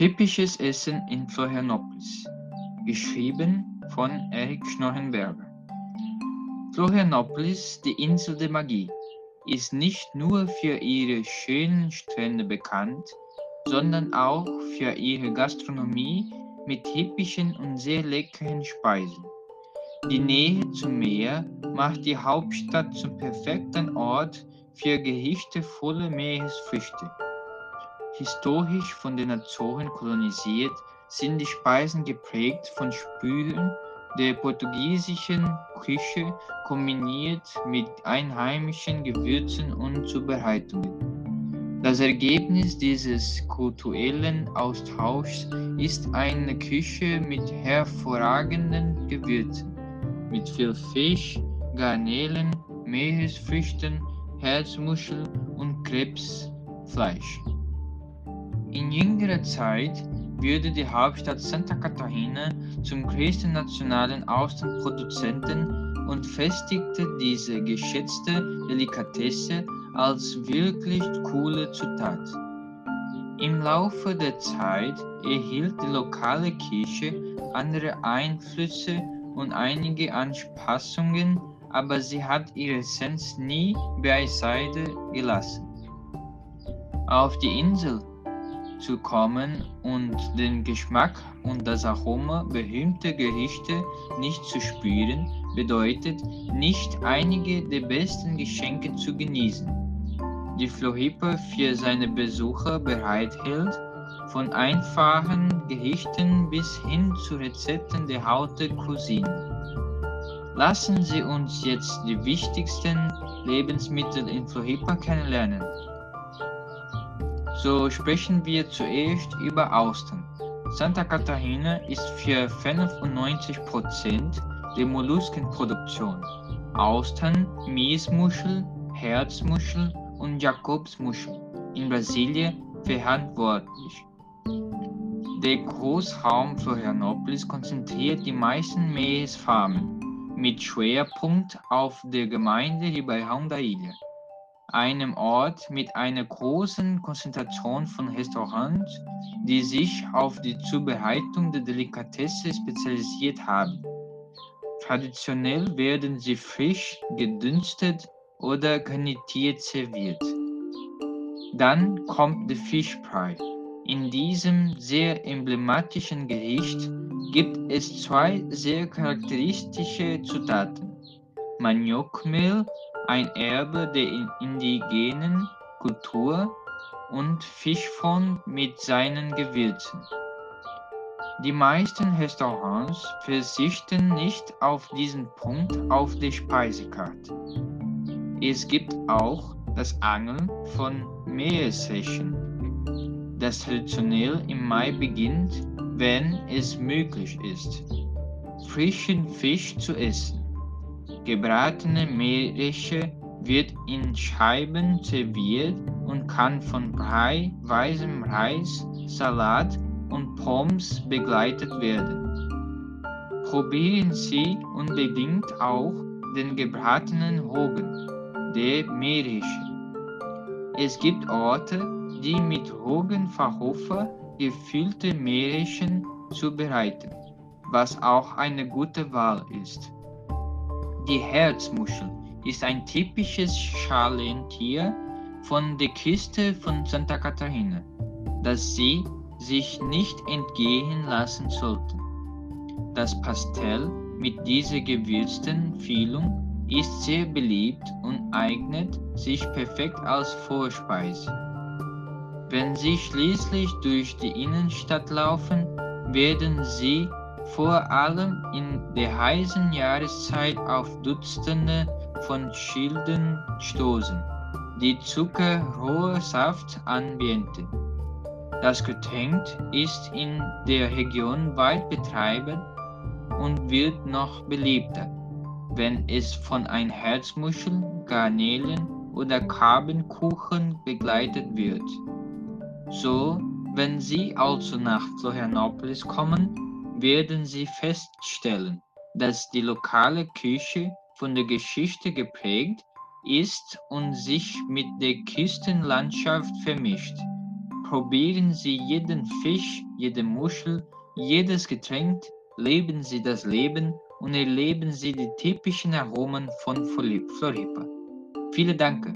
Typisches Essen in Florianopolis. Geschrieben von Erich Schnorrenberger. Florianopolis, die Insel der Magie, ist nicht nur für ihre schönen Strände bekannt, sondern auch für ihre Gastronomie mit typischen und sehr leckeren Speisen. Die Nähe zum Meer macht die Hauptstadt zum perfekten Ort für Gerichte voller Meeresfrüchte. Historisch von den Azoren kolonisiert, sind die Speisen geprägt von Spülen der portugiesischen Küche kombiniert mit einheimischen Gewürzen und Zubereitungen. Das Ergebnis dieses kulturellen Austauschs ist eine Küche mit hervorragenden Gewürzen, mit viel Fisch, Garnelen, Meeresfrüchten, Herzmuschel und Krebsfleisch. In jüngerer Zeit wurde die Hauptstadt Santa Catarina zum größten nationalen Austernproduzenten und festigte diese geschätzte Delikatesse als wirklich coole Zutat. Im Laufe der Zeit erhielt die lokale Kirche andere Einflüsse und einige Anpassungen, aber sie hat ihre Essenz nie beiseite gelassen. Auf die Insel zu kommen und den Geschmack und das Aroma berühmter Gerichte nicht zu spüren, bedeutet nicht einige der besten Geschenke zu genießen, die Floripa für seine Besucher bereithält, von einfachen Gerichten bis hin zu Rezepten der Haute Cuisine. Lassen Sie uns jetzt die wichtigsten Lebensmittel in Floripa kennenlernen. So sprechen wir zuerst über Austern. Santa Catarina ist für 95% der Molluskenproduktion. Austern, Miesmuschel, Herzmuschel und Jakobsmuschel in Brasilien verantwortlich. Der Großraum Florianopolis konzentriert die meisten Meeresfarmen mit Schwerpunkt auf der Gemeinde Ribeirão da Ilha einem Ort mit einer großen Konzentration von Restaurants, die sich auf die Zubereitung der Delikatesse spezialisiert haben. Traditionell werden sie frisch gedünstet oder garnitiert serviert. Dann kommt der Fischbrei. In diesem sehr emblematischen Gericht gibt es zwei sehr charakteristische Zutaten. Maniokmehl ein Erbe der indigenen Kultur und Fischfond mit seinen Gewürzen. Die meisten Restaurants verzichten nicht auf diesen Punkt auf der Speisekarte. Es gibt auch das Angeln von Meeresrechen, das traditionell im Mai beginnt, wenn es möglich ist, frischen Fisch zu essen. Gebratene Meeresche wird in Scheiben serviert und kann von Brei, weißem Reis, Salat und Pommes begleitet werden. Probieren Sie unbedingt auch den gebratenen Rogen, der Meeresche. Es gibt Orte, die mit Rogenverhofer gefüllte Meereschen zubereiten, was auch eine gute Wahl ist. Die Herzmuschel ist ein typisches Schalentier von der Küste von Santa Catarina, das Sie sich nicht entgehen lassen sollten. Das Pastell mit dieser gewürzten Füllung ist sehr beliebt und eignet sich perfekt als Vorspeise. Wenn Sie schließlich durch die Innenstadt laufen, werden Sie vor allem in der heißen Jahreszeit auf Dutzende von Schilden stoßen, die zuckerrohe Saft anbieten. Das Getränk ist in der Region weit betreiben und wird noch beliebter, wenn es von ein Herzmuschel, Garnelen oder Karbenkuchen begleitet wird. So, wenn Sie also nach Florianopolis kommen, werden Sie feststellen, dass die lokale Küche von der Geschichte geprägt ist und sich mit der Küstenlandschaft vermischt. probieren Sie jeden Fisch, jede Muschel, jedes Getränk, leben Sie das Leben und erleben Sie die typischen Aromen von Floripa. Vielen Dank.